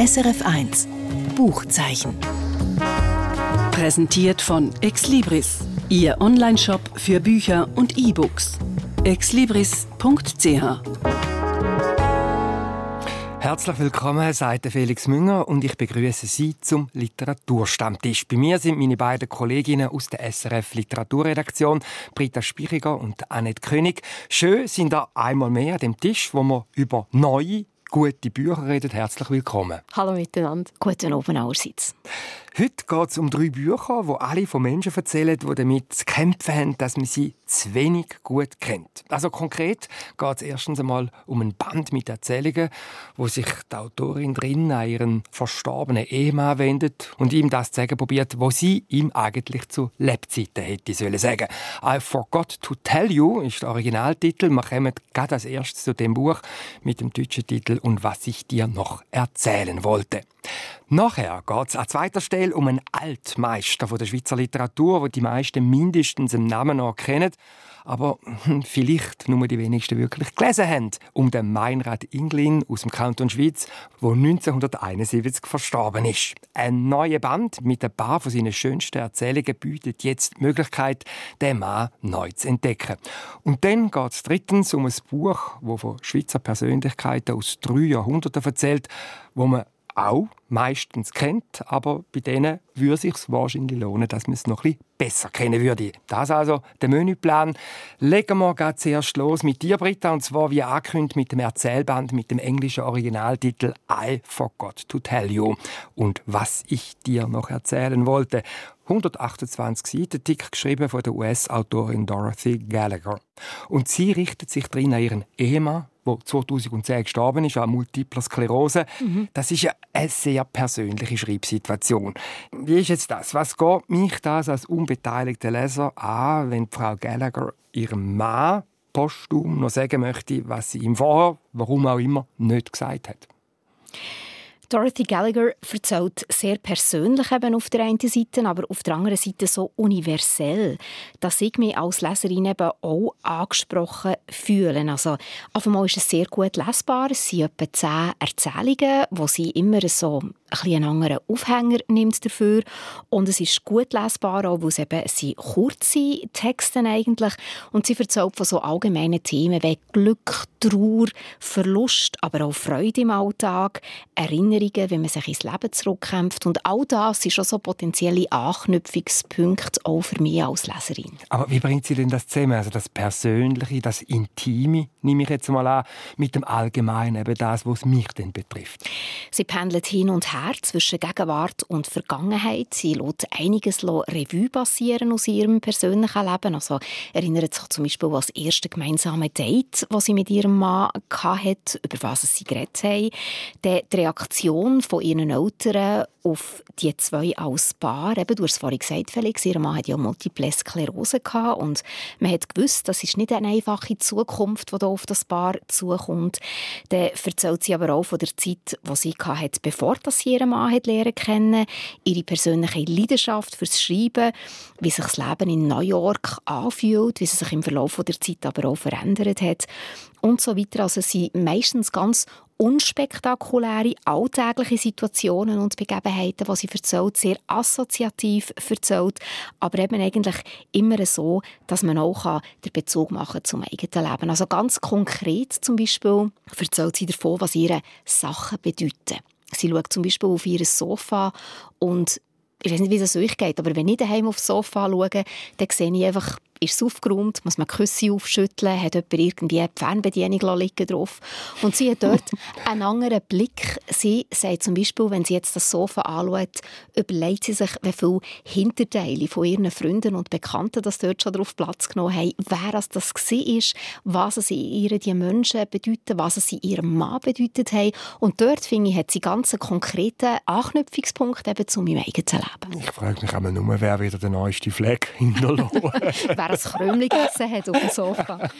SRF1 Buchzeichen. Präsentiert von Exlibris, Ihr Onlineshop für Bücher und E-Books. exlibris.ch Herzlich willkommen, sagt Felix Münger und ich begrüße Sie zum Literaturstammtisch. Bei mir sind meine beiden Kolleginnen aus der SRF Literaturredaktion, Britta Spichiger und Annette König. Schön sind da einmal mehr an dem Tisch, wo wir über neue gute Bücher reden. Herzlich willkommen. Hallo miteinander. Guten Abend allerseits. Heute geht es um drei Bücher, wo alle von Menschen erzählen, die damit zu kämpfen haben, dass man sie zu wenig gut kennt. Also konkret geht es erstens einmal um ein Band mit Erzählungen, wo sich die Autorin drin an ihren verstorbenen Ehemann wendet und ihm das zu sagen probiert, was sie ihm eigentlich zu Lebzeiten hätte sollen sagen. I forgot to tell you ist der Originaltitel. Wir kommen gerade als erstes zu dem Buch mit dem deutschen Titel und was ich dir noch erzählen wollte. Nachher geht es an zweiter Stelle um einen Altmeister der Schweizer Literatur, wo die meisten mindestens im Namen noch kennen, aber hm, vielleicht nur die wenigsten wirklich gelesen haben. Um den Meinrad Inglin aus dem Kanton Schweiz, der 1971 verstorben ist. Ein neuer Band mit ein paar von seinen schönsten Erzählungen bietet jetzt die Möglichkeit, den Mann neu zu entdecken. Und dann geht es drittens um ein Buch, das von Schweizer Persönlichkeiten aus drei Jahrhunderten erzählt, wo man auch meistens kennt, aber bei denen würde es sich wahrscheinlich lohnen, dass man es noch ein bisschen besser kennen würde. Das also der Menüplan. Legen wir gerade zuerst los mit dir, Britta, und zwar wie angekündigt mit dem Erzählband mit dem englischen Originaltitel I Forgot to Tell You und was ich dir noch erzählen wollte. 128 Seiten, dick geschrieben von der US-Autorin Dorothy Gallagher. Und sie richtet sich drin an ihren Ehemann, der 2010 gestorben ist an Multipler Sklerose. Mhm. Das ist ja eine sehr persönliche Schreibsituation. Wie ist jetzt das? Was geht mich das als unbeteiligter Leser an, wenn Frau Gallagher ihrem Mann postum noch sagen möchte, was sie ihm vorher, warum auch immer, nicht gesagt hat? Dorothy Gallagher erzählt sehr persönlich eben auf der einen Seite, aber auf der anderen Seite so universell, dass ich mich als Leserin eben auch angesprochen fühle. Also, auf einmal ist es sehr gut lesbar. Es sind etwa zehn Erzählungen, wo sie immer so ein einen anderen Aufhänger nimmt dafür. Und es ist gut lesbar, auch weil es eben sind kurze Texte eigentlich. Und sie erzählt von so allgemeinen Themen wie Glück, Trauer, Verlust, aber auch Freude im Alltag, Erinnerungen, wie man sich ins Leben zurückkämpft. Und all das sind schon so potenzielle Anknüpfungspunkte auch für mich als Leserin. Aber wie bringt sie denn das zusammen? Also das Persönliche, das Intime, nehme ich jetzt mal an, mit dem Allgemeinen, eben das, was mich denn betrifft. Sie pendelt hin und her her zwischen Gegenwart und Vergangenheit. Sie lässt einiges Revue passieren aus ihrem persönlichen Leben. Also erinnert sich zum Beispiel an das erste gemeinsame Date, das sie mit ihrem Mann hatte, über was sie geredet haben. Die Reaktion von ihren Eltern auf die zwei als Paar. Eben, du hast es vorhin gesagt, Felix, ihr Mann hat ja Multiple Sklerose gehabt und man hat gewusst, das ist nicht eine einfache Zukunft, die auf das Paar zukommt. Dann erzählt sie aber auch von der Zeit, die sie hatte, bevor sie ihren Mann hat lernen kennen, ihre persönliche Leidenschaft fürs Schreiben, wie sich das Leben in New York anfühlt, wie sie sich im Verlauf der Zeit aber auch verändert hat und so weiter. Also es sind meistens ganz unspektakuläre, alltägliche Situationen und Begebenheiten, die sie erzählt, sehr assoziativ erzählt, aber eben eigentlich immer so, dass man auch den Bezug machen zum eigenen Leben. Also ganz konkret zum Beispiel erzählt sie davon, was ihre Sachen bedeuten. Sie schaut zum Beispiel auf ihr Sofa und ich weiß nicht, wie es euch geht, aber wenn ich daheim aufs Sofa schaue, dann sehe ich einfach ist es aufgeräumt, muss man Küsse aufschütteln, hat jemand irgendwie eine Fernbedienung liegen drauf. Und sie hat dort einen anderen Blick. Sie sagt zum Beispiel, wenn sie jetzt das Sofa anschaut, überlegt sie sich, wie viele Hinterteile von ihren Freunden und Bekannten das dort schon drauf Platz genommen haben, wer das, das war, was es ihr die Menschen bedeuten, was es ihrem Mann bedeutet haben. Und dort, finde ich, hat sie ganz einen konkreten Anknüpfungspunkt eben zu meinem eigenen Leben. Ich frage mich immer nur, wer wieder der neueste Fleck hinterlassen ein Krümel gegessen hat auf dem Sofa.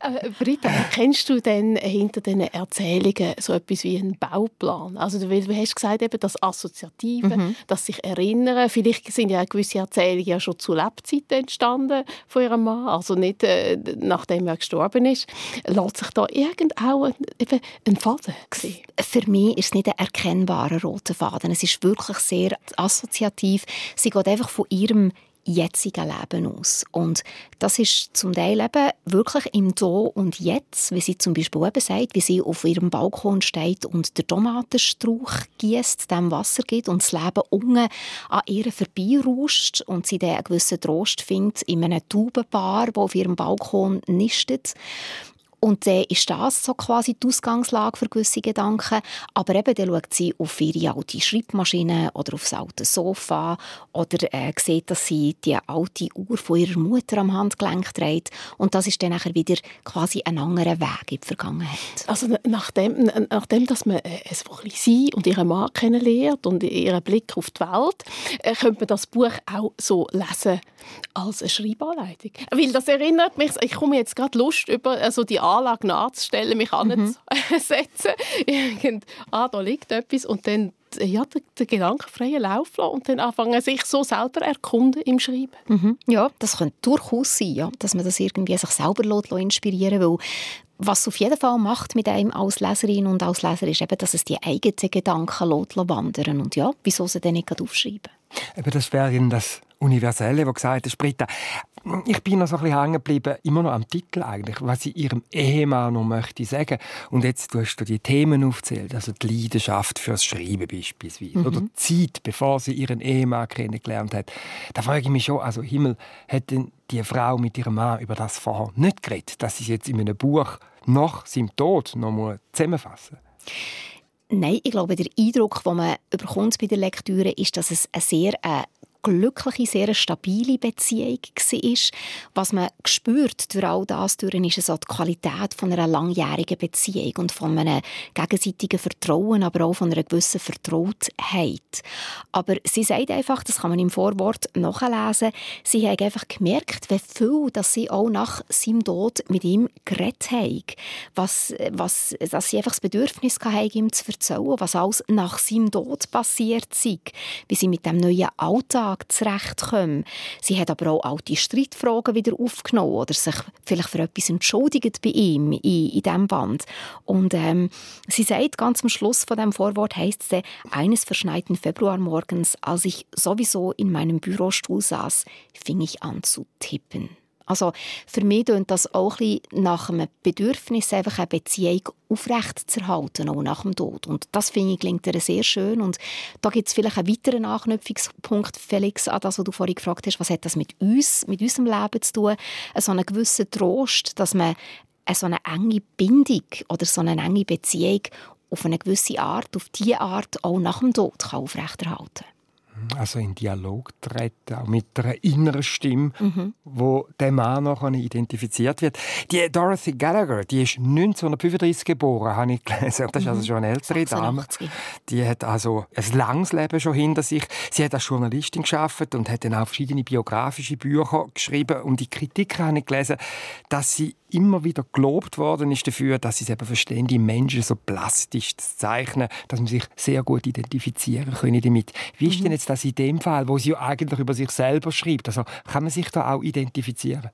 äh, Britta, kennst du denn hinter diesen Erzählungen so etwas wie einen Bauplan? Also du, du hast gesagt, eben das Assoziative, mhm. das sich erinnern. Vielleicht sind ja gewisse Erzählungen ja schon zu Lebzeiten entstanden von ihrem Mann, also nicht äh, nachdem er gestorben ist. Lässt sich da irgendwo ein, eben ein Faden sehen? Für mich ist es nicht ein erkennbarer roter Faden. Es ist wirklich sehr assoziativ. Sie geht einfach von ihrem jetzigen Leben aus. Und das ist zum Teil eben wirklich im Do und Jetzt, wie sie zum Beispiel eben sagt, wie sie auf ihrem Balkon steht und der Tomatenstrauch gießt, dem Wasser gibt und das Leben unten an ihr vorbeirauscht und sie dann einen gewissen Trost findet in einem Taubenpaar, das auf ihrem Balkon nistet. Und dann ist das so quasi die Ausgangslage für gewisse Gedanken. Aber eben, dann schaut sie auf ihre alte Schreibmaschine oder auf das alte Sofa oder äh, sieht, dass sie die alte Uhr von ihrer Mutter am Handgelenk trägt. Und das ist dann nachher wieder quasi ein anderer Weg in die Vergangenheit. Also nachdem, nachdem dass man äh, es sie und ihren Mann kennenlernt und ihren Blick auf die Welt, äh, könnte man das Buch auch so lesen als eine Schreibanleitung. Weil das erinnert mich, ich komme jetzt gerade Lust über also die Anlage nachzustellen, mich mhm. anzusetzen. ah, da liegt etwas und dann ja, den, den gedankenfreien Lauf lassen und dann anfangen, sich so selber erkunden im Schreiben. Mhm. Ja, das könnte durchaus sein, ja, dass man das irgendwie sich selber inspirieren lässt, was es auf jeden Fall macht mit einem als Leserin und als Leser ist eben, dass es die eigenen Gedanken wandern und ja, wieso sie dann nicht aufschreiben? Eben das wäre das Universelle, wo gesagt hat, Britta, ich bin noch so ein bisschen hängen geblieben, immer noch am Titel eigentlich, was sie ihrem Ehemann noch möchte sagen. Und jetzt tust du die Themen aufzählt, also die Leidenschaft fürs Schreiben beispielsweise mhm. oder die Zeit, bevor sie ihren Ehemann kennengelernt hat. Da frage ich mich schon, also Himmel, hat denn die Frau mit ihrem Mann über das vorher nicht geredet, dass sie es jetzt in einem Buch nach seinem Tod noch zusammenfassen muss? Nein, ich glaube, der Eindruck, den man überkommt bei der Lektüre, ist, dass es eine sehr äh, glückliche, sehr stabile Beziehung war. Was man spürt durch all das durch, ist so die Qualität von einer langjährigen Beziehung und von einem gegenseitigen Vertrauen, aber auch von einer gewissen Vertrautheit. Aber sie sagt einfach, das kann man im Vorwort nachlesen, sie hat einfach gemerkt, wie viel dass sie auch nach seinem Tod mit ihm geredet haben. Was, was, dass sie einfach das Bedürfnis hatten, ihm zu erzählen, was alles nach seinem Tod passiert sei, wie sie mit dem neuen Alltag Alltag zurechtkommen. Sie hat aber auch alte Streitfragen wieder aufgenommen oder sich vielleicht für etwas entschuldigt bei ihm in, in diesem Band. Und ähm, sie sagt ganz am Schluss von dem Vorwort heißt es, eines verschneiten Februarmorgens, als ich sowieso in meinem Bürostuhl saß, fing ich an zu tippen. Also für mich tönt das auch ein nach einem Bedürfnis, einfach eine Beziehung aufrechtzuerhalten, auch nach dem Tod. Und das finde ich klingt ihr sehr schön. Und da gibt es vielleicht einen weiteren Anknüpfungspunkt, Felix, an das, was du vorhin gefragt hast, was hat das mit uns, mit unserem Leben zu tun? So einen gewissen Trost, dass man so eine enge Bindung oder so eine enge Beziehung auf eine gewisse Art, auf diese Art auch nach dem Tod kann aufrechterhalten kann also in Dialog treten, auch mit einer inneren Stimme, mhm. wo der Mann noch identifiziert wird. Die Dorothy Gallagher, die ist 1935 geboren, habe ich gelesen. Das ist also mhm. schon eine ältere 86. Dame. Die hat also ein langes Leben schon hinter sich. Sie hat als Journalistin geschafft und hat dann auch verschiedene biografische Bücher geschrieben. Und die Kritik habe ich gelesen, dass sie immer wieder gelobt worden ist dafür, dass sie es eben verstehen, die Menschen so plastisch zu zeichnen, dass man sich sehr gut identifizieren können damit. Wie ist mhm. denn jetzt das in dem Fall, wo sie ja eigentlich über sich selber schreibt? Also kann man sich da auch identifizieren?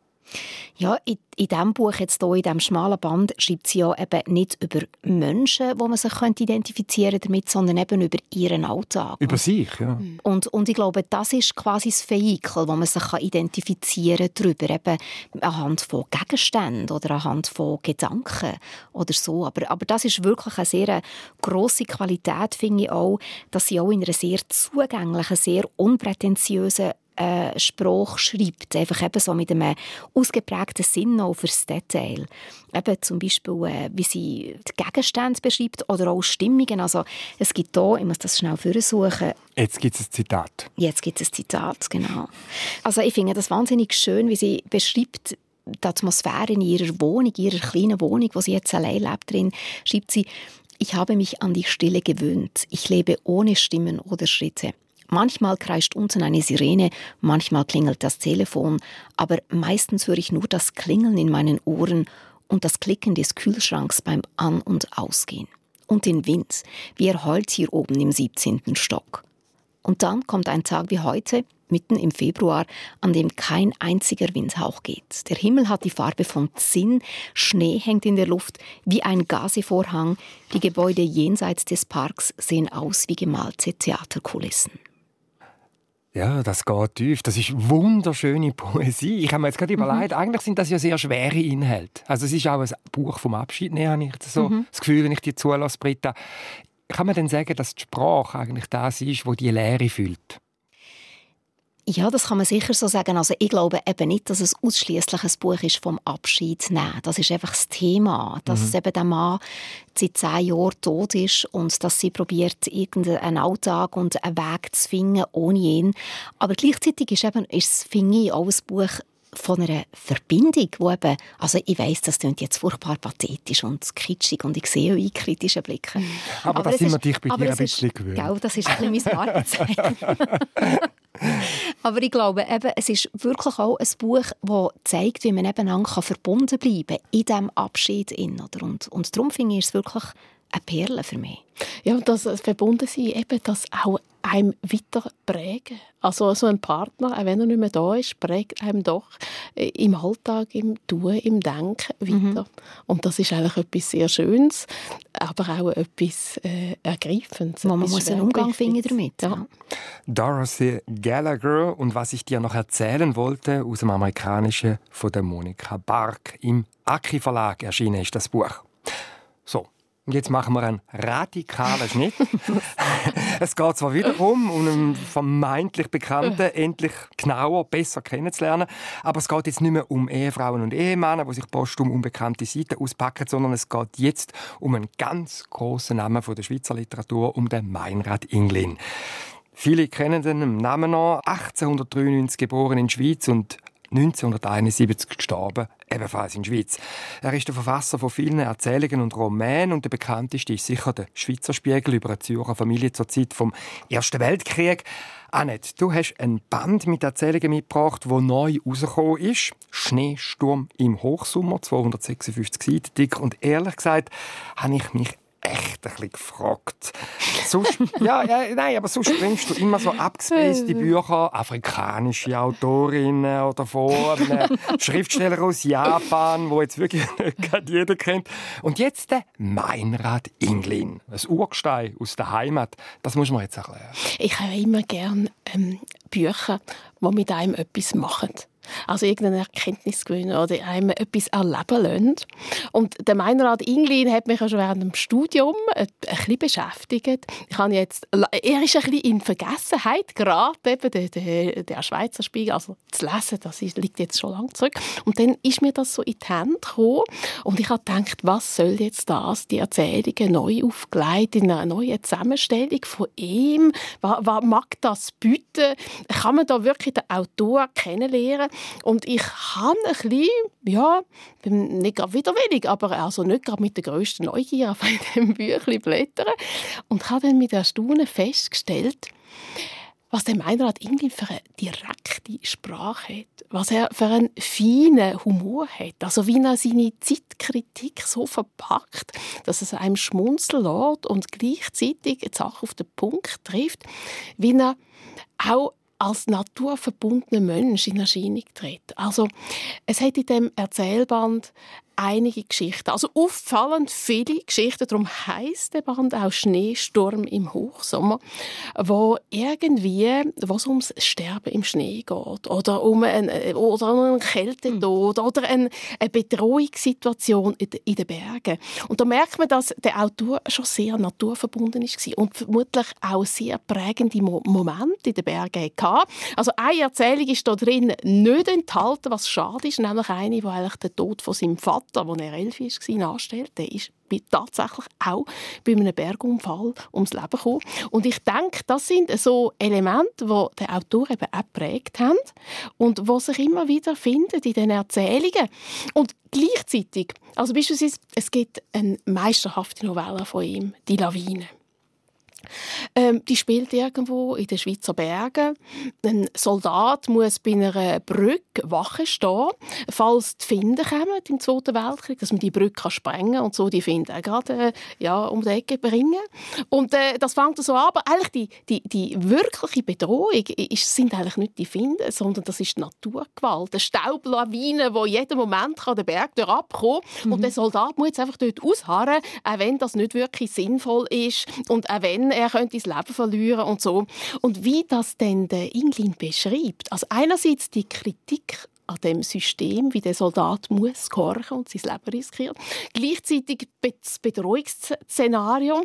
Ja, in, in diesem Buch, jetzt hier, in diesem schmalen Band, schreibt sie ja eben nicht über Menschen, wo man sich könnte identifizieren damit, sondern eben über ihren Alltag. Über sich, ja. Und, und ich glaube, das ist quasi das Vehikel, wo man sich identifizieren kann darüber, eben anhand von Gegenständen oder anhand von Gedanken oder so. Aber, aber das ist wirklich eine sehr grosse Qualität, finde ich auch, dass sie auch in einer sehr zugänglichen, sehr unprätentiösen äh, Spruch schreibt, einfach eben so mit einem ausgeprägten Sinn auch fürs Detail. Eben zum Beispiel, äh, wie sie die Gegenstände beschreibt oder auch Stimmungen. Also es gibt hier, ich muss das schnell suchen. Jetzt gibt es ein Zitat. Jetzt gibt es ein Zitat, genau. Also ich finde das wahnsinnig schön, wie sie beschreibt, die Atmosphäre in ihrer Wohnung, in ihrer kleinen Wohnung, wo sie jetzt allein lebt drin, schreibt sie, ich habe mich an die Stille gewöhnt. Ich lebe ohne Stimmen oder Schritte. Manchmal kreischt unten eine Sirene, manchmal klingelt das Telefon, aber meistens höre ich nur das Klingeln in meinen Ohren und das Klicken des Kühlschranks beim An- und Ausgehen. Und den Wind, wie er heult hier oben im 17. Stock. Und dann kommt ein Tag wie heute, mitten im Februar, an dem kein einziger Windhauch geht. Der Himmel hat die Farbe von Zinn, Schnee hängt in der Luft wie ein Gasevorhang, die Gebäude jenseits des Parks sehen aus wie gemalte Theaterkulissen. Ja, das geht tief. Das ist wunderschöne Poesie. Ich habe mir jetzt gerade mhm. überlegt, eigentlich sind das ja sehr schwere Inhalte. Also es ist auch ein Buch vom Abschied, ne, habe ich so mhm. das Gefühl, wenn ich dir zulasse, Britta. Kann man denn sagen, dass die Sprache eigentlich das ist, wo die Leere füllt? Ja, das kann man sicher so sagen. Also ich glaube eben nicht, dass es ausschließlich ein Buch ist vom Abschied nehmen. Das ist einfach das Thema, dass mhm. eben der Mann seit zehn Jahren tot ist und dass sie probiert, irgendeinen Alltag und einen Weg zu finden ohne ihn. Aber gleichzeitig ist eben, ist, finde ich, auch ein Buch von einer Verbindung, wo eben, also ich weiß, das klingt jetzt furchtbar pathetisch und kitschig und ich sehe eure kritischen Blicke. Aber, aber das sind wir dich bei dir ein bisschen gewöhnt. Genau, das ist ein bisschen mein Markenzeichen. aber ich glaube, eben, es ist wirklich auch ein Buch, das zeigt, wie man eben verbunden bleiben kann in diesem Abschied. Oder? Und, und darum finde ich es wirklich eine Perle für mich. Ja, und das verbunden sein, eben das auch einem weiter prägen. Also so ein Partner, auch wenn er nicht mehr da ist, prägt einem doch äh, im Alltag, im Tun, im Denken weiter. Mhm. Und das ist eigentlich etwas sehr Schönes, aber auch etwas äh, Ergreifendes. Man muss einen Umgang finden damit. Ja. Dorothy Gallagher und was ich dir noch erzählen wollte aus dem amerikanischen von der Monika Bark im Aki Verlag erschienen ist das Buch. Und jetzt machen wir einen radikalen Schnitt. es geht zwar wiederum um einen vermeintlich Bekannten endlich genauer, besser kennenzulernen, aber es geht jetzt nicht mehr um Ehefrauen und Ehemänner, die sich postum unbekannte Seiten auspacken, sondern es geht jetzt um einen ganz großen Namen der Schweizer Literatur, um den Meinrad Inglin. Viele kennen den Namen noch. 1893 geboren in der Schweiz und 1971 gestorben, ebenfalls in Schweiz. Er ist der Verfasser von vielen Erzählungen und Romanen und der bekannteste ist sicher der Schweizer Spiegel über eine Zürcher Familie zur Zeit vom Ersten Weltkrieg. Annette, du hast ein Band mit Erzählungen mitgebracht, wo neu rausgekommen ist. Schneesturm im Hochsommer, 256 Seiten dick. Und ehrlich gesagt, habe ich mich echt ein bisschen gefragt. sonst, ja, ja, nein, aber sonst bringst du immer so abgespeiste Bücher, afrikanische Autorinnen oder einem Schriftsteller aus Japan, wo jetzt wirklich nicht jeder kennt. Und jetzt der Meinrad Inglin, ein Urgestein aus der Heimat. Das muss man jetzt erklären. Ich habe immer gerne ähm, Bücher, die mit einem etwas machen. Also irgendeine Erkenntnis gewinnen oder einem etwas erleben lassen. Und der Meinrad Inglin hat mich ja schon während dem Studium ein, bisschen beschäftigt. Ich habe jetzt, er ist ein bisschen in Vergessenheit gerade, eben der, der, der Schweizer Spiegel, also zu lesen, das liegt jetzt schon lange zurück. Und dann ist mir das so in die Hände gekommen und ich habe gedacht, was soll jetzt das, die Erzählungen neu aufgelegt in einer neuen Zusammenstellung von ihm? Was, was mag das bieten? Kann man da wirklich den Autor kennenlernen? Und ich habe ein bisschen, ja, nicht gerade widerwillig, aber also nicht gerade mit der grössten Neugier auf einem Büchlein blättern. Und habe dann mit Erstaunen festgestellt, was der Meinrad irgendwie für eine direkte Sprache hat, was er für einen feinen Humor hat, also wie er seine Zeitkritik so verpackt, dass es einem schmunzeln lässt und gleichzeitig die Sache auf den Punkt trifft, wie er auch als naturverbundener Mensch in Erscheinung tritt. Also es hat in dem Erzählband einige Geschichten. Also auffallend viele Geschichten. Darum heißt der Band auch Schneesturm im Hochsommer, wo irgendwie, was ums Sterben im Schnee geht oder um eine, oder um einen Kältetod oder eine, eine Bedrohungssituation in den Bergen. Und da merkt man, dass der Autor schon sehr naturverbunden ist und vermutlich auch sehr prägende Momente in den Bergen hatte. Also eine Erzählung ist da drin nicht enthalten, was schade ist, nämlich eine, wo eigentlich der Tod von seinem Vater Vater, als er elf war, nachstellt, der ist tatsächlich auch bei einem Bergunfall ums Leben gekommen. Und ich denke, das sind so Elemente, die der Autor eben auch geprägt haben und die sich immer wieder finden in den Erzählungen. Und gleichzeitig, also beispielsweise, es gibt eine meisterhafte Novelle von ihm, «Die Lawine». Ähm, die spielt irgendwo in den Schweizer Bergen. Ein Soldat muss bei einer Brücke Wache stehen, falls die Finden kommen im Zweiten Weltkrieg, dass man die Brücke sprengen kann und so die Finden gerade äh, ja, um die Ecke bringen. Und äh, das fängt so an, aber eigentlich die, die, die wirkliche Bedrohung ist, sind eigentlich nicht die Finden, sondern das ist die Naturgewalt, eine Staublawine, die jeden Moment kann den Berg abkommen kann. Mhm. Und der Soldat muss jetzt einfach dort ausharren, auch wenn das nicht wirklich sinnvoll ist und auch wenn er könnte das Leben verlieren und so. Und wie das denn der Inglin beschreibt, also einerseits die Kritik an dem System, wie der Soldat muss gehorchen und sein Leben riskiert. Gleichzeitig das Bedrohungsszenario.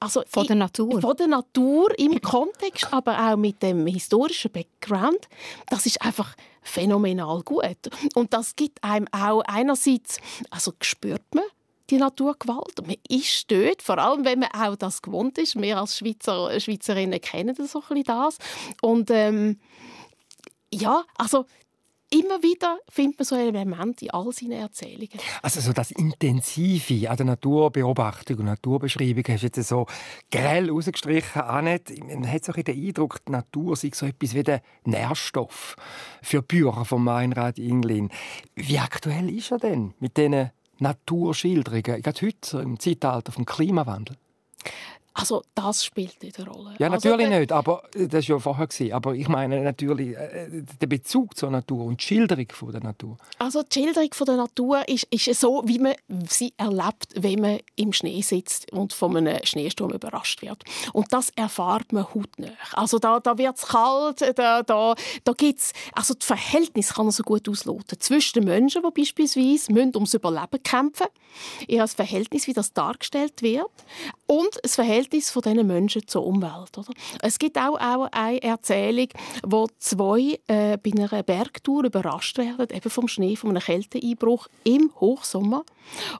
Also von der Natur. Von der Natur im Kontext, aber auch mit dem historischen Background. Das ist einfach phänomenal gut. Und das gibt einem auch einerseits, also spürt man, die Naturgewalt. Man ist dort, vor allem wenn man auch das gewohnt ist. Wir als Schweizer, Schweizerinnen kennen das so ein das. Und ähm, ja, also immer wieder findet man so Elemente in all seinen Erzählungen. Also so das Intensive an der Naturbeobachtung und Naturbeschreibung hast du jetzt so grell rausgestrichen. Annette. Man hat so den Eindruck, die Natur sei so etwas wie der Nährstoff für Bücher von Meinrad Inglin. Wie aktuell ist er denn mit diesen Naturschilderungen, gerade heute im Zeitalter vom Klimawandel? Also das spielt nicht eine Rolle. Ja, also, natürlich also, nicht, aber äh, das war ja vorher. Gewesen. Aber ich meine natürlich äh, äh, der Bezug zur Natur und die Schilderung von der Natur. Also die Schilderung von der Natur ist, ist so, wie man sie erlebt, wenn man im Schnee sitzt und von einem Schneesturm überrascht wird. Und das erfahrt man hautnah. Also da, da wird es kalt, da, da, da gibt es... Also das Verhältnis kann man so gut ausloten. Zwischen den Menschen, die beispielsweise müssen ums Überleben kämpfen ihr Verhältnis, wie das dargestellt wird und das Verhältnis von diesen Menschen zur Umwelt. Oder? Es gibt auch, auch eine Erzählung, wo zwei äh, bei einer Bergtour überrascht werden, eben vom Schnee, von einem Kälteeinbruch im Hochsommer.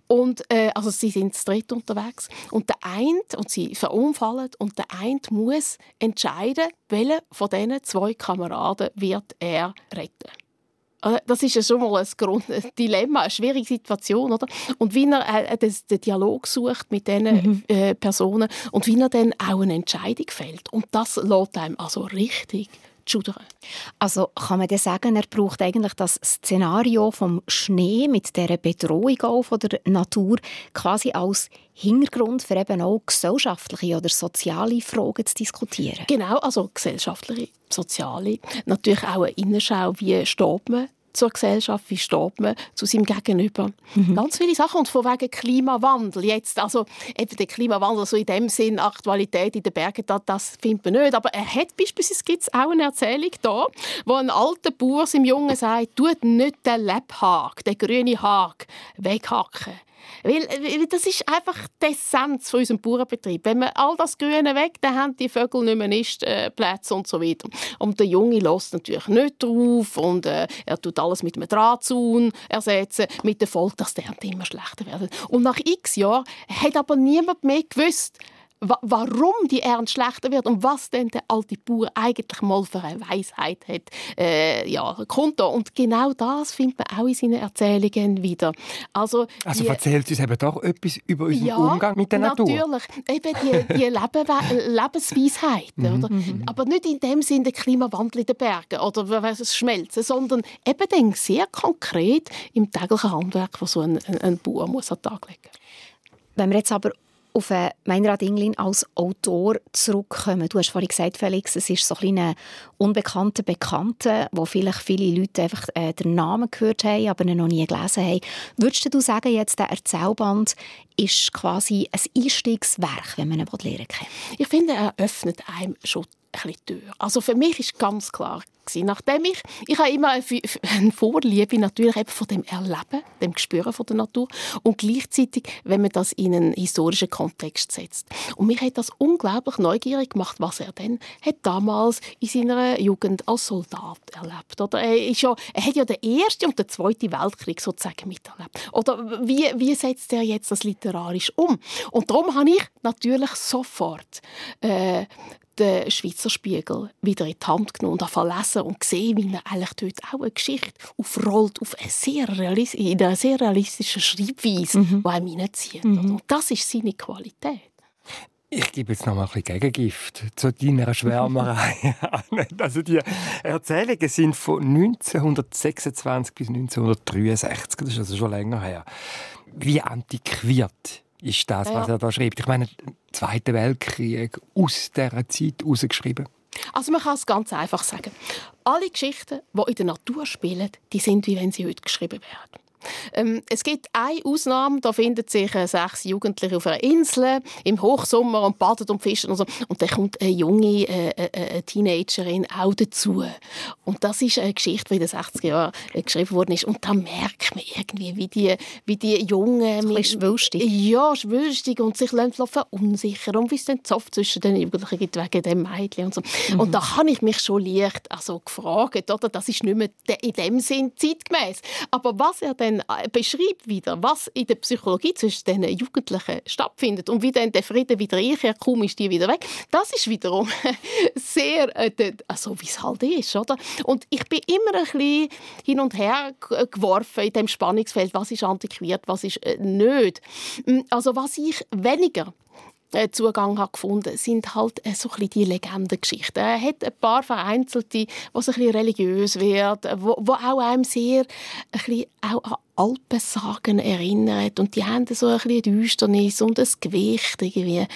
Und, äh, also sie sind zu dritt unterwegs. Und der eine, und sie verunfallen, und der eine muss entscheiden, welcher von diesen zwei Kameraden wird er retten. Äh, das ist ja schon mal ein, Grund, ein Dilemma, eine schwierige Situation, oder? Und wie er äh, den Dialog sucht mit diesen mhm. äh, Personen und wie er dann auch eine Entscheidung fällt. Und das lässt einem also richtig schudern. Also kann man dann sagen, er braucht eigentlich das Szenario vom Schnee mit der Bedrohung auch von der Natur quasi als Hintergrund für eben auch gesellschaftliche oder soziale Fragen zu diskutieren. Genau, also gesellschaftliche, soziale, natürlich auch eine Innenschau, wie steht man zur Gesellschaft, wie steht man zu seinem Gegenüber. Mhm. Ganz viele Sachen. Und von wegen Klimawandel jetzt, also eben der Klimawandel, so in dem Sinn Aktualität in den Bergen, das, das findet man nicht. Aber er hat beispielsweise gibt's auch eine Erzählung da, wo ein alter Bauer seinem Jungen sagt, tut nicht den Lebhag, den grünen Hag, weghacken. Weil, weil das ist einfach die Essenz von unserem Bauernbetrieb. Wenn wir all das Grüne weg, dann haben die Vögel nicht mehr Nistplätze und so weiter. Und der Junge lässt natürlich nicht drauf und äh, er tut alles mit einem Drahtzaun ersetzen, mit der Folge, dass die Ernte immer schlechter werden. Und nach x Jahren hat aber niemand mehr gewusst, warum die Ernte schlechter wird und was denn der alte Bauer eigentlich mal für eine Weisheit hat. Äh, ja, Konto. Und genau das findet man auch in seinen Erzählungen wieder. Also, also die, erzählt uns eben doch etwas über unseren ja, Umgang mit der Natur. natürlich. Eben die, die Lebe Lebensweisheiten. oder? Mhm. Aber nicht in dem Sinne der Klimawandel in den Bergen oder das Schmelzen, sondern eben dann sehr konkret im täglichen Handwerk, das so ein, ein, ein Bauer muss an den Tag legen muss. Wenn wir jetzt aber auf äh, Meinrad Inglin als Autor zurückkommen. Du hast vorhin gesagt, Felix, es ist so ein, unbekannter Bekannter, wo vielleicht viele Leute einfach äh, den Namen gehört haben, aber ihn noch nie gelesen haben. Würdest du sagen, jetzt der Erzählband ist quasi ein Einstiegswerk, wenn man ihn lernen kann? Ich finde, er öffnet einem schon bisschen Tür. Also für mich ist ganz klar gewesen, nachdem ich ich habe immer eine Vorliebe natürlich eben von dem Erleben, dem Gespüren von der Natur und gleichzeitig, wenn man das in einen historischen Kontext setzt. Und mich hat das unglaublich neugierig gemacht, was er denn hat damals in seiner Jugend als Soldat erlebt. Oder er, ist ja, er hat ja den ersten und den zweiten Weltkrieg sozusagen miterlebt. Oder wie, wie setzt er jetzt das literarisch um? Und darum habe ich natürlich sofort äh, den Schweizer Spiegel wieder in die Hand genommen und lesen und gesehen, wie er eigentlich dort auch eine Geschichte aufrollt auf eine sehr in einer sehr realistischen Schreibweise, mhm. die einem reinzieht. Mhm. Und das ist seine Qualität. Ich gebe jetzt noch mal ein bisschen Gegengift zu deiner Schwärmerei. also die Erzählungen sind von 1926 bis 1963. Das ist also schon länger her. Wie antiquiert ist das, was er da schreibt? Ich meine, Zweiter Weltkrieg aus dieser Zeit herausgeschrieben. Also man kann es ganz einfach sagen. Alle Geschichten, die in der Natur spielen, die sind, wie wenn sie heute geschrieben werden. Ähm, es gibt eine Ausnahme, da finden sich äh, sechs Jugendliche auf einer Insel im Hochsommer und baden und fischen und so. Und dann kommt eine junge äh, äh, äh Teenagerin auch dazu. Und das ist eine Geschichte, die in den 60er Jahren äh, geschrieben worden ist. Und da merkt man irgendwie, wie die, wie die Jungen... Ein schwülstig. Ja, schwülstig und sich verunsichern und wie es dann Zoff zwischen den Jugendlichen gibt wegen dem Mädchen und so. Mhm. Und da habe ich mich schon leicht also gefragt, oder? Das ist nicht mehr in dem Sinn zeitgemäß. Aber was er dann äh, beschreibt wieder, was in der Psychologie zwischen den Jugendlichen stattfindet und wie dann der Frieden wieder einkehrt, kaum ist die wieder weg. Das ist wiederum sehr, äh, also wie es halt ist, oder? Und ich bin immer ein bisschen hin und her geworfen in dem Spannungsfeld, was ist antiquiert, was ist äh, nicht. Mm, also was ich weniger äh, Zugang hat gefunden, sind halt äh, so ein die Legendengeschichten. Er hat ein paar vereinzelte, so ein bisschen religiös werden, wo, wo auch einem sehr ein bisschen auch an Alpensagen erinnert und die haben so ein bisschen Düsternis und das Gewicht irgendwie,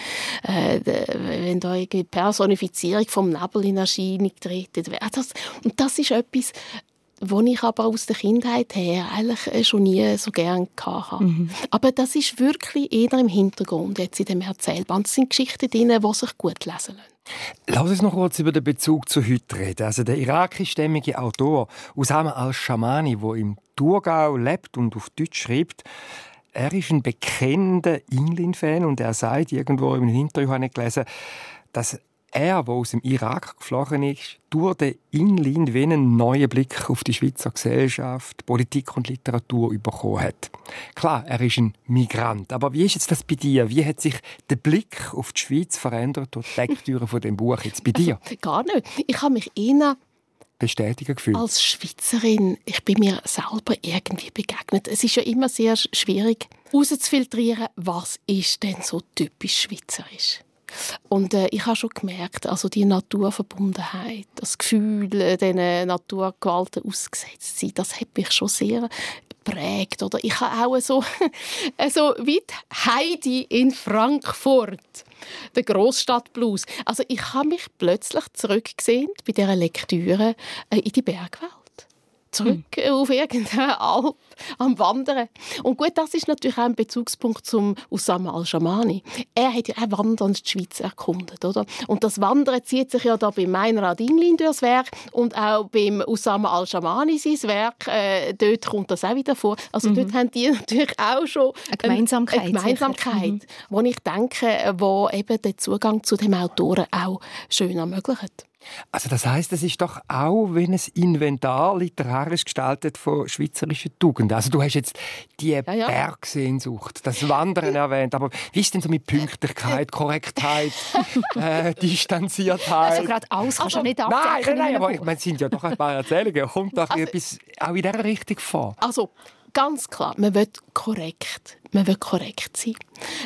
äh, wenn da irgendwie Personifizierung vom Nebel in Erscheinung tritt. Das, und das ist etwas, wo ich aber aus der Kindheit her eigentlich äh, schon nie so gern hatte. Mhm. Aber das ist wirklich eher im Hintergrund jetzt in dem Erzählband. Es sind Geschichten drin, die sich gut lesen lassen. Lass uns noch kurz über den Bezug zu heute reden. Also der irakischstämmige Autor Usama al-Shamani, der im Thurgau lebt und auf Deutsch schreibt, er ist ein bekennender Inglin-Fan und er sagt irgendwo im Interview, habe ich gelesen, dass er, der aus dem Irak geflohen ist, durch den Inland wie einen neuen Blick auf die Schweizer Gesellschaft, Politik und Literatur bekommen hat. Klar, er ist ein Migrant, aber wie ist jetzt das bei dir? Wie hat sich der Blick auf die Schweiz verändert durch die Lektüre von dem Buch jetzt bei dir? Also, gar nicht. Ich habe mich eher bestätigen gefühlt? Als Schweizerin, ich bin mir selber irgendwie begegnet. Es ist ja immer sehr schwierig herauszufiltrieren, was ist denn so typisch schweizerisch. Und äh, ich habe schon gemerkt, also die Naturverbundenheit, das Gefühl, äh, diesen Naturgewalten ausgesetzt sein, das hat mich schon sehr prägt. Oder ich habe auch so, so wie Heidi in Frankfurt, der Großstadtblues. Also ich habe mich plötzlich zurückgesehen bei dieser Lektüre äh, in die Bergwelt zurück mhm. auf irgendeine Alp am Wandern. Und gut, das ist natürlich auch ein Bezugspunkt zum Usama al-Shamani. Er hat ja auch wandernd die Schweiz erkundet, oder? Und das Wandern zieht sich ja da bei Meinrad Inglin durchs Werk und auch beim Usama al-Shamani sein Werk, äh, dort kommt das auch wieder vor. Also mhm. dort haben die natürlich auch schon eine Gemeinsamkeit, eine Gemeinsamkeit mhm. wo ich denke, wo eben den Zugang zu dem Autoren auch schön ermöglicht. Also das heißt, es ist doch auch wenn ein Inventar literarisch gestaltet von schweizerischen Tugenden. Also du hast jetzt die ja, ja. Bergsehnsucht, das Wandern erwähnt, aber wie ist denn so mit Pünktlichkeit, Korrektheit, äh, Distanziertheit? Also gerade alles kannst du also, nicht abdecken. Nein, nein, nein, aber ich meine, es sind ja doch ein paar Erzählungen. Kommt doch also, etwas auch in dieser Richtung vor? Also ganz klar, man will korrekt, man will korrekt sein.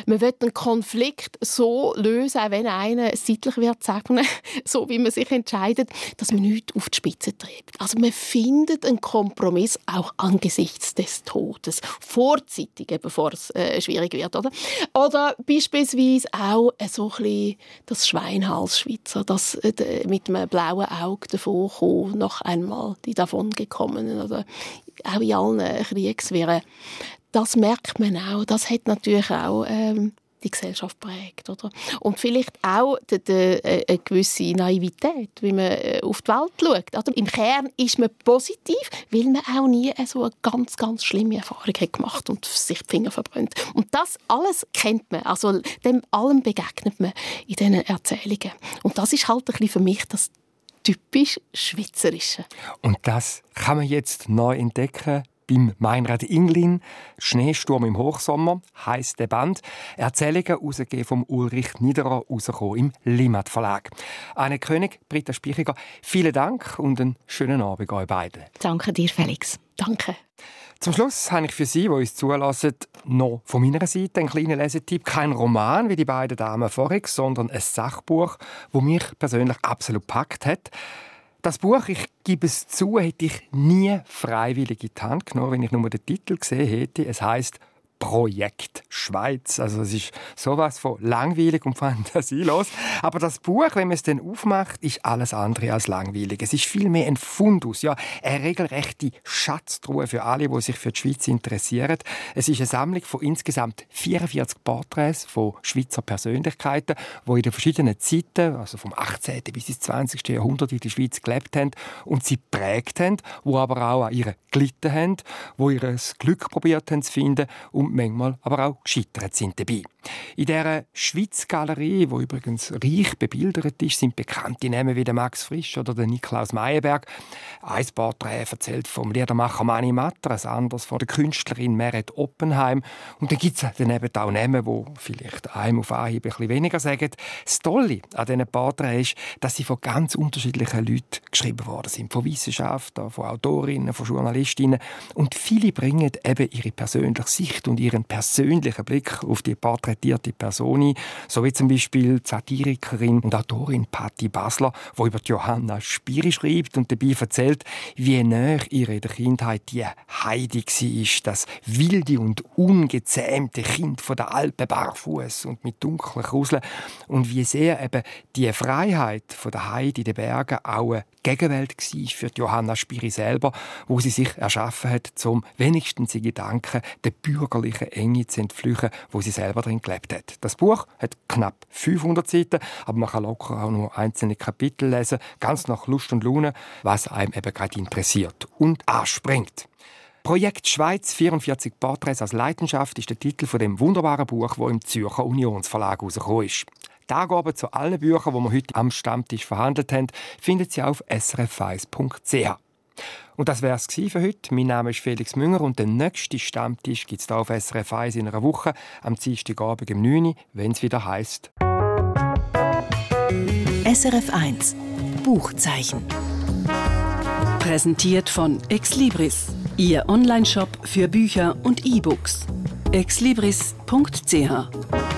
Man will einen Konflikt so lösen, auch wenn einer seitlich wird sagen, so wie man sich entscheidet, dass man nichts auf die Spitze treibt. Also man findet einen Kompromiss auch angesichts des Todes, vorzeitig, bevor es äh, schwierig wird, oder? Oder beispielsweise auch äh, so ein bisschen das Schweinhals-Schweizer, das äh, mit einem blauen Auge davon kommen, noch einmal die davon gekommenen oder auch in allen Kriegswirren. Das merkt man auch. Das hat natürlich auch ähm, die Gesellschaft prägt. Oder? Und vielleicht auch die, die, äh, eine gewisse Naivität, wie man äh, auf die Welt schaut. Also Im Kern ist man positiv, weil man auch nie so eine ganz, ganz schlimme Erfahrung hat gemacht und sich die Finger verbrennt. Und das alles kennt man. Also dem allem begegnet man in diesen Erzählungen. Und das ist halt ein bisschen für mich das typisch Schweizerische. Und das kann man jetzt neu entdecken beim Meinrad Inglin. Schneesturm im Hochsommer heisst der Band. Erzählungen rausgegeben vom Ulrich Niederer rausgekommen im Limat Verlag. Anne König, Britta Spichiger, vielen Dank und einen schönen Abend euch beiden. Danke dir, Felix. Danke. Zum Schluss habe ich für Sie, die uns zulassen, noch von meiner Seite einen kleinen Lesetipp. Kein Roman wie die beiden Damen vorhin, sondern ein Sachbuch, das mich persönlich absolut packt hat. Das Buch, ich gebe es zu, hätte ich nie freiwillig in die Hand genommen, wenn ich nur den Titel gesehen hätte. Es heißt Projekt Schweiz. Also es ist sowas von langweilig und fantasielos. Aber das Buch, wenn man es dann aufmacht, ist alles andere als langweilig. Es ist vielmehr ein Fundus, ja, eine regelrechte Schatztruhe für alle, die sich für die Schweiz interessieren. Es ist eine Sammlung von insgesamt 44 Porträts von Schweizer Persönlichkeiten, die in den verschiedenen Zeiten, also vom 18. bis ins 20. Jahrhundert in der Schweiz gelebt haben und sie prägt haben, wo aber auch an ihre gelitten haben, wo ihr Glück probiert haben zu finden und und manchmal aber auch gescheitert sind dabei. In dieser Schweiz-Galerie, wo übrigens reich bebildert ist, sind bekannte Namen wie der Max Frisch oder der Niklaus Meyerberg. Ein Porträt erzählt vom Liedermacher Mani Matter, ein anderes von der Künstlerin Meret Oppenheim. Und dann gibt es daneben auch Namen, die vielleicht einem auf Anhieb ein bisschen weniger sagen. Das Tolle an diesen Porträts ist, dass sie von ganz unterschiedlichen Leuten geschrieben worden sind. Von Wissenschaftlern, von Autorinnen, von Journalistinnen. Und viele bringen eben ihre persönliche Sicht und ihren persönlichen Blick auf die porträtierte Personen, so wie zum Beispiel die Satirikerin und Autorin Patti Basler, die über Johanna Spiri schreibt und dabei erzählt, wie näher ihre in der Kindheit die Heidi war, das wilde und ungezähmte Kind von der Alpen barfuß und mit dunklen Kruseln und wie sehr eben die Freiheit von der Heidi in den Bergen auch eine Gegenwelt war für Johanna Spiri selber, wo sie sich erschaffen hat, zum wenigstens in Gedanken der bürgerlichen Enge zu entflüchen, wo sie selber drin gelebt hat. Das Buch hat knapp 500 Seiten, aber man kann locker auch nur einzelne Kapitel lesen, ganz nach Lust und Laune, was einem eben gerade interessiert und anspringt. Projekt Schweiz 44 Porträts als Leidenschaft ist der Titel von dem wunderbaren Buch, wo im Zürcher Unionsverlag herausgekommen ist. Die Angaben zu allen Büchern, die wir heute am Stammtisch verhandelt haben, finden Sie auf srf1.ch. Und das wäre es für heute. Mein Name ist Felix Münger und der nächste Stammtisch gibt es hier auf SRF 1 in einer Woche, am Dienstagabend um 9 Uhr, wenn es wieder heisst. SRF 1 Buchzeichen. Präsentiert von Exlibris, Ihr Onlineshop für Bücher und E-Books. exlibris.ch